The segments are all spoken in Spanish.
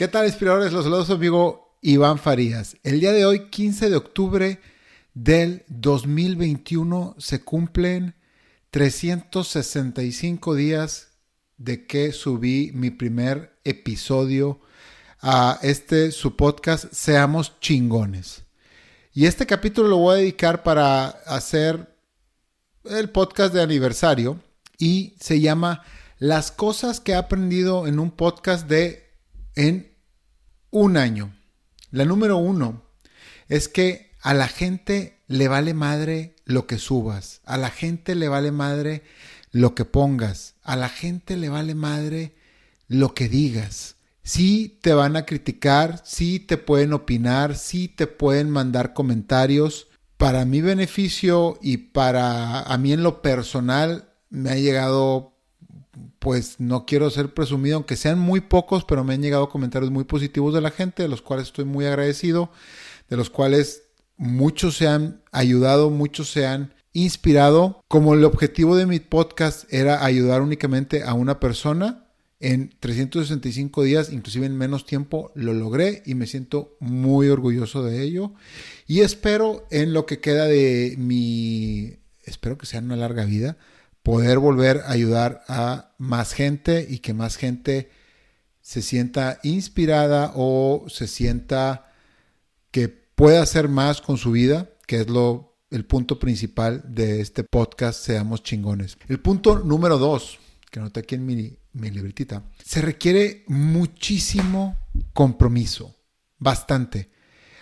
¿Qué tal, inspiradores? Los saludos amigo Iván Farías. El día de hoy, 15 de octubre del 2021, se cumplen 365 días de que subí mi primer episodio a este su podcast Seamos chingones. Y este capítulo lo voy a dedicar para hacer el podcast de aniversario y se llama Las cosas que he aprendido en un podcast de en un año. La número uno es que a la gente le vale madre lo que subas, a la gente le vale madre lo que pongas, a la gente le vale madre lo que digas. Sí te van a criticar, sí te pueden opinar, sí te pueden mandar comentarios. Para mi beneficio y para a mí en lo personal me ha llegado pues no quiero ser presumido, aunque sean muy pocos, pero me han llegado comentarios muy positivos de la gente, de los cuales estoy muy agradecido, de los cuales muchos se han ayudado, muchos se han inspirado. Como el objetivo de mi podcast era ayudar únicamente a una persona, en 365 días, inclusive en menos tiempo, lo logré y me siento muy orgulloso de ello. Y espero en lo que queda de mi, espero que sea una larga vida, poder volver a ayudar a más gente y que más gente se sienta inspirada o se sienta que puede hacer más con su vida, que es lo el punto principal de este podcast Seamos chingones. El punto número dos, que anoté aquí en mi, mi libretita, se requiere muchísimo compromiso, bastante.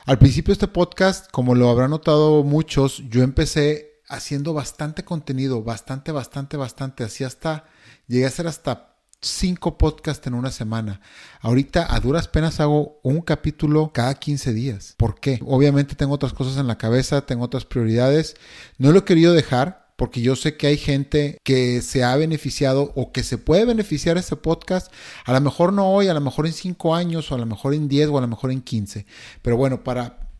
Al principio de este podcast, como lo habrán notado muchos, yo empecé haciendo bastante contenido, bastante, bastante, bastante. Así hasta, llegué a hacer hasta cinco podcasts en una semana. Ahorita a duras penas hago un capítulo cada 15 días. ¿Por qué? Obviamente tengo otras cosas en la cabeza, tengo otras prioridades. No lo he querido dejar porque yo sé que hay gente que se ha beneficiado o que se puede beneficiar de este podcast. A lo mejor no hoy, a lo mejor en cinco años, o a lo mejor en 10 o a lo mejor en 15. Pero bueno, para,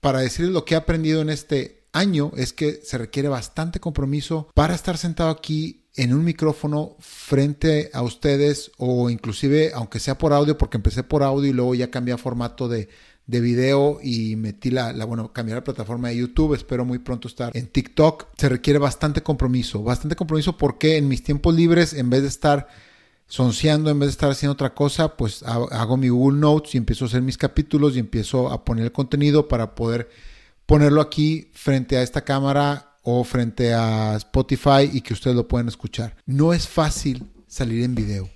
para decirles lo que he aprendido en este año es que se requiere bastante compromiso para estar sentado aquí en un micrófono frente a ustedes o inclusive aunque sea por audio porque empecé por audio y luego ya cambié a formato de, de video y metí la, bueno, cambiar la plataforma de YouTube. Espero muy pronto estar en TikTok. Se requiere bastante compromiso. Bastante compromiso porque en mis tiempos libres, en vez de estar sonceando, en vez de estar haciendo otra cosa, pues hago mi Google Notes y empiezo a hacer mis capítulos y empiezo a poner el contenido para poder ponerlo aquí frente a esta cámara o frente a Spotify y que ustedes lo puedan escuchar. No es fácil salir en video.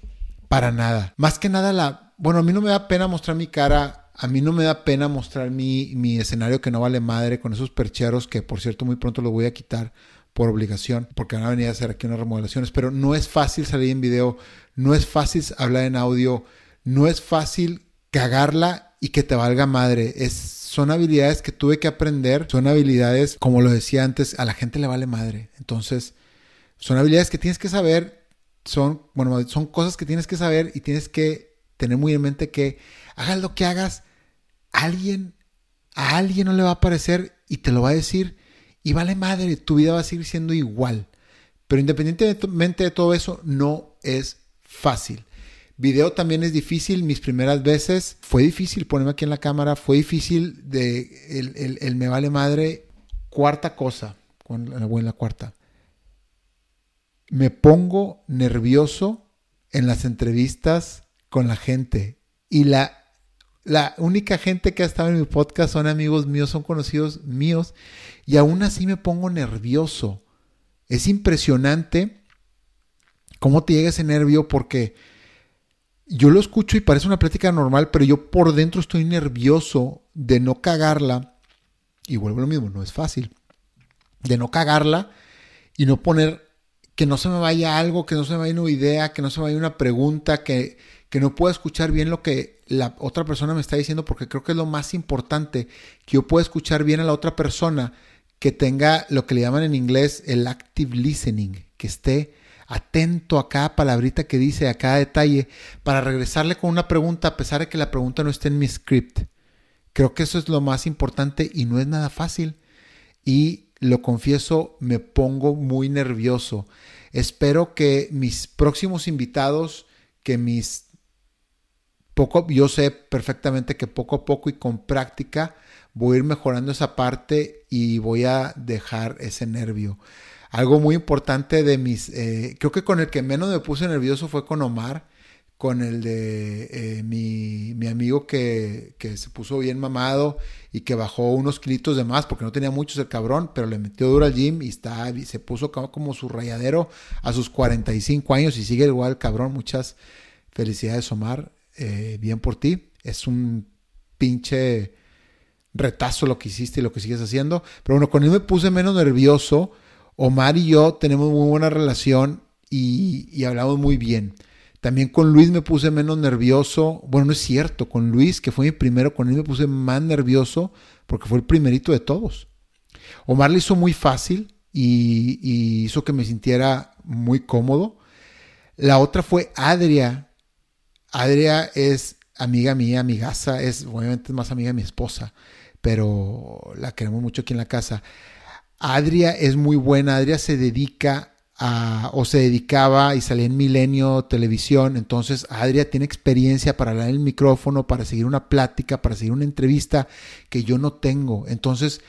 Para nada. Más que nada la... Bueno, a mí no me da pena mostrar mi cara. A mí no me da pena mostrar mi, mi escenario que no vale madre con esos percheros que por cierto muy pronto los voy a quitar por obligación porque van a venir a hacer aquí unas remodelaciones. Pero no es fácil salir en video. No es fácil hablar en audio. No es fácil cagarla y que te valga madre. Es son habilidades que tuve que aprender, son habilidades, como lo decía antes, a la gente le vale madre. Entonces, son habilidades que tienes que saber, son, bueno, son cosas que tienes que saber y tienes que tener muy en mente que hagas lo que hagas, alguien, a alguien no le va a parecer y te lo va a decir y vale madre, tu vida va a seguir siendo igual. Pero independientemente de todo eso, no es fácil. Video también es difícil. Mis primeras veces fue difícil ponerme aquí en la cámara. Fue difícil de el, me vale madre. Cuarta cosa. En la cuarta. Me pongo nervioso en las entrevistas con la gente. Y la, la única gente que ha estado en mi podcast son amigos míos, son conocidos míos. Y aún así me pongo nervioso. Es impresionante cómo te llega ese nervio porque yo lo escucho y parece una plática normal, pero yo por dentro estoy nervioso de no cagarla. Y vuelvo lo mismo, no es fácil. De no cagarla y no poner que no se me vaya algo, que no se me vaya una idea, que no se me vaya una pregunta, que, que no pueda escuchar bien lo que la otra persona me está diciendo, porque creo que es lo más importante, que yo pueda escuchar bien a la otra persona, que tenga lo que le llaman en inglés el active listening, que esté atento a cada palabrita que dice, a cada detalle, para regresarle con una pregunta a pesar de que la pregunta no esté en mi script. Creo que eso es lo más importante y no es nada fácil. Y lo confieso, me pongo muy nervioso. Espero que mis próximos invitados, que mis poco, yo sé perfectamente que poco a poco y con práctica voy a ir mejorando esa parte y voy a dejar ese nervio. Algo muy importante de mis, eh, creo que con el que menos me puse nervioso fue con Omar, con el de eh, mi, mi, amigo que, que, se puso bien mamado y que bajó unos kilitos de más porque no tenía muchos el cabrón, pero le metió duro al gym y está, se puso como, su rayadero a sus 45 años y sigue igual cabrón. Muchas felicidades Omar, eh, bien por ti. Es un pinche retazo lo que hiciste y lo que sigues haciendo. Pero bueno, con él me puse menos nervioso Omar y yo tenemos muy buena relación y, hablamos muy bien. También con Luis me puse menos nervioso. Bueno, no es cierto. Con Luis, que fue mi primero, con él me puse más nervioso porque fue el primerito de todos. Omar le hizo muy fácil y, hizo que me sintiera muy cómodo. La otra fue Adria. Adria es amiga mía, amigaza, es obviamente más amiga de mi esposa, pero la queremos mucho aquí en la casa. Adria es muy buena, Adria se dedica a, o se dedicaba y salía en Milenio Televisión, entonces Adria tiene experiencia para hablar en el micrófono, para seguir una plática, para seguir una entrevista que yo no tengo. Entonces,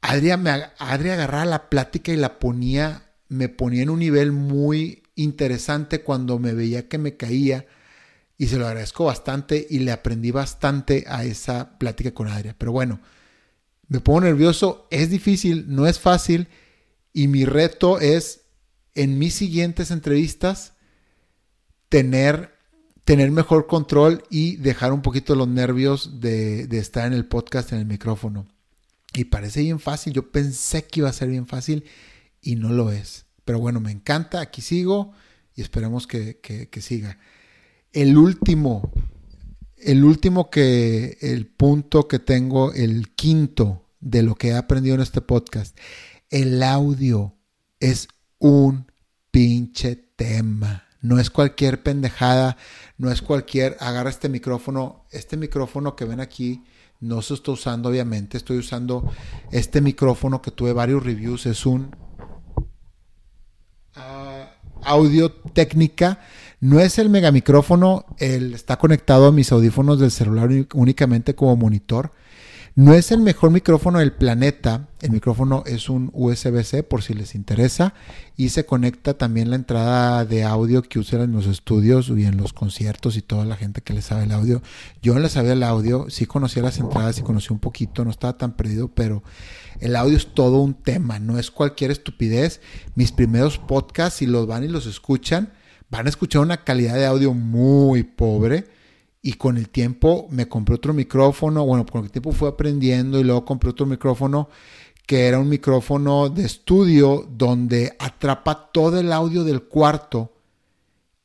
Adria, me, Adria agarraba la plática y la ponía, me ponía en un nivel muy interesante cuando me veía que me caía y se lo agradezco bastante y le aprendí bastante a esa plática con Adria. Pero bueno, me pongo nervioso, es difícil, no es fácil y mi reto es en mis siguientes entrevistas tener, tener mejor control y dejar un poquito los nervios de, estar en el podcast, en el micrófono. Y parece bien fácil, yo pensé que iba a ser bien fácil y no lo es. Pero bueno, me encanta, aquí sigo y esperemos que, que, que siga. El último el último que, el punto que tengo, el quinto de lo que he aprendido en este podcast, el audio es un pinche tema. No es cualquier pendejada, no es cualquier, agarra este micrófono, este micrófono que ven aquí, no se está usando obviamente, estoy usando este micrófono que tuve varios reviews, es un uh, audio técnica no es el megamicrófono, él está conectado a mis audífonos del celular únicamente como monitor. No es el mejor micrófono del planeta. El micrófono es un USB-C por si les interesa. Y se conecta también la entrada de audio que usan en los estudios y en los conciertos y toda la gente que le sabe el audio. Yo no le sabía el audio, sí conocía las entradas y conocí un poquito, no estaba tan perdido, pero el audio es todo un tema, no es cualquier estupidez. Mis primeros podcasts, si los van y los escuchan, van a escuchar una calidad de audio muy pobre. Y con el tiempo me compré otro micrófono. Bueno, con el tiempo fui aprendiendo y luego compré otro micrófono que era un micrófono de estudio donde atrapa todo el audio del cuarto.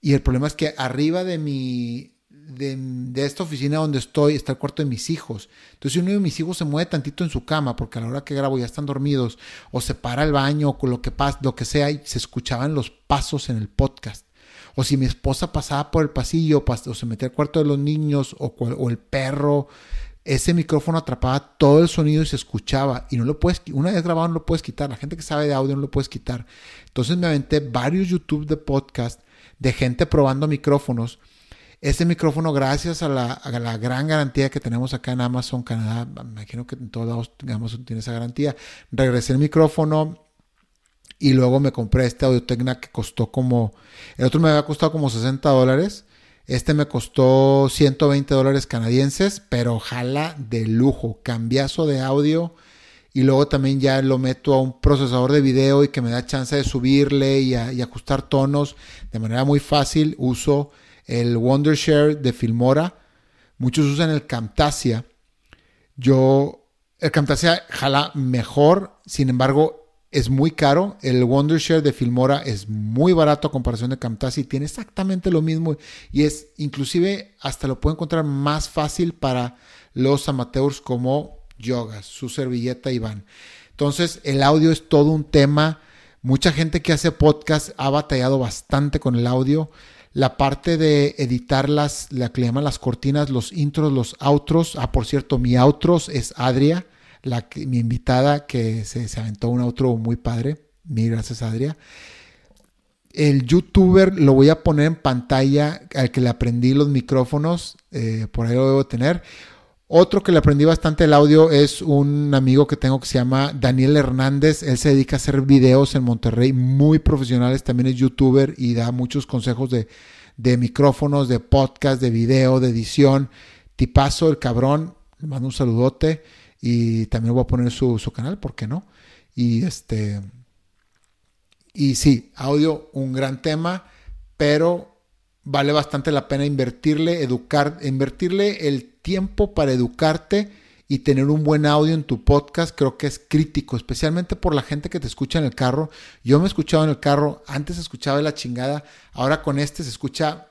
Y el problema es que arriba de mi, de, esta oficina donde estoy está el cuarto de mis hijos. Entonces, uno de mis hijos se mueve tantito en su cama, porque a la hora que grabo ya están dormidos, o se para el baño, o lo que, pasa, lo que sea, y se escuchaban los pasos en el podcast o si mi esposa pasaba por el pasillo o se metía al cuarto de los niños o, el perro, ese micrófono atrapaba todo el sonido y se escuchaba y no lo puedes, una vez grabado no lo puedes quitar, la gente que sabe de audio no lo puedes quitar. Entonces me aventé varios YouTube de podcast de gente probando micrófonos. Este micrófono, gracias a la, a la, gran garantía que tenemos acá en Amazon Canadá, me imagino que en todos lados Amazon tiene esa garantía, regresé el micrófono, y luego me compré este Audio Techna que costó como, el otro me había costado como 60 dólares. Este me costó 120 dólares canadienses, pero jala de lujo, cambiazo de audio. Y luego también ya lo meto a un procesador de video y que me da chance de subirle y, ajustar tonos de manera muy fácil. Uso el Wondershare de Filmora. Muchos usan el Camtasia. Yo, el Camtasia jala mejor, sin embargo, es muy caro. El Wondershare de Filmora es muy barato a comparación de Camtasia tiene exactamente lo mismo y es inclusive hasta lo puedo encontrar más fácil para los amateurs como Yogas, su servilleta Iván. Entonces el audio es todo un tema. Mucha gente que hace podcast ha batallado bastante con el audio. La parte de editar las, la que le llaman las cortinas, los intros, los outros. Ah, por cierto, mi outros es Adria la, mi invitada que se, se aventó un outro muy padre. Mil gracias, Adria. el youtuber lo voy a poner en pantalla al que le aprendí los micrófonos, eh, por ahí lo debo tener. Otro que le aprendí bastante el audio es un amigo que tengo que se llama Daniel Hernández. Él se dedica a hacer videos en Monterrey muy profesionales. También es youtuber y da muchos consejos de, de micrófonos, de podcast, de video, de edición. Tipazo, el cabrón. Le mando un saludote y también voy a poner su, su canal, ¿por qué no? Y este. Y sí, audio, un gran tema, pero vale bastante la pena invertirle, educar, invertirle el tiempo para educarte y tener un buen audio en tu podcast creo que es crítico, especialmente por la gente que te escucha en el carro. Yo me he escuchado en el carro, antes escuchaba la chingada, ahora con este se escucha,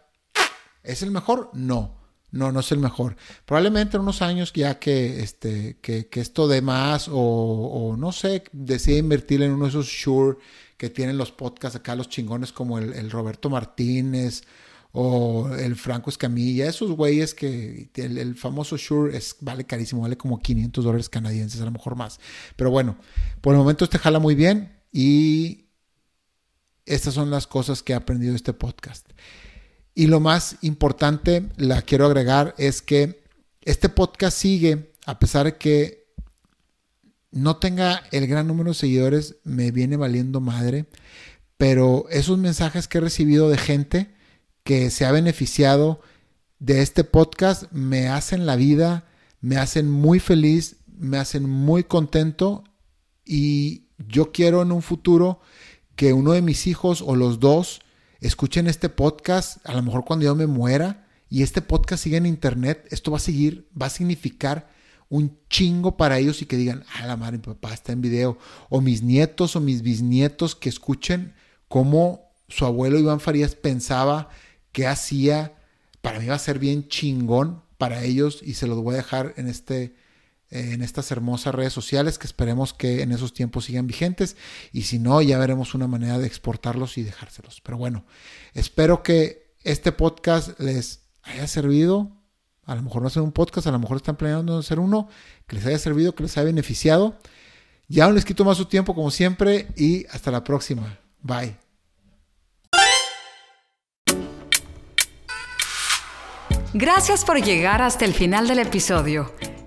¿es el mejor? No, no, no es el mejor. Probablemente en unos años ya que, este, que, esto de más o, no sé, decida invertir en uno de esos Shure que tienen los podcasts acá, los chingones como el, Roberto Martínez o el Franco Escamilla, esos güeyes que el, famoso Shure es, vale carísimo, vale como 500 dólares canadienses, a lo mejor más. Pero bueno, por el momento este jala muy bien y estas son las cosas que he aprendido de este podcast. Y lo más importante, la quiero agregar, es que este podcast sigue, a pesar de que no tenga el gran número de seguidores, me viene valiendo madre, pero esos mensajes que he recibido de gente, que se ha beneficiado de este podcast me hacen la vida, me hacen muy feliz, me hacen muy contento. Y yo quiero en un futuro que uno de mis hijos o los dos escuchen este podcast, a lo mejor cuando yo me muera y este podcast siga en internet, esto va a seguir, va a significar un chingo para ellos y que digan, a la madre, mi papá está en video, o mis nietos o mis bisnietos que escuchen cómo su abuelo Iván Farías pensaba qué hacía. Para mí va a ser bien chingón para ellos y se los voy a dejar en, este, en estas hermosas redes sociales que esperemos que en esos tiempos sigan vigentes y si no ya veremos una manera de exportarlos y dejárselos. Pero bueno, espero que este podcast les haya servido. A lo mejor no hacer un podcast, a lo mejor están planeando hacer uno, que les haya servido, que les haya beneficiado. Ya no les quito más su tiempo como siempre y hasta la próxima. Bye. Gracias por llegar hasta el final del episodio.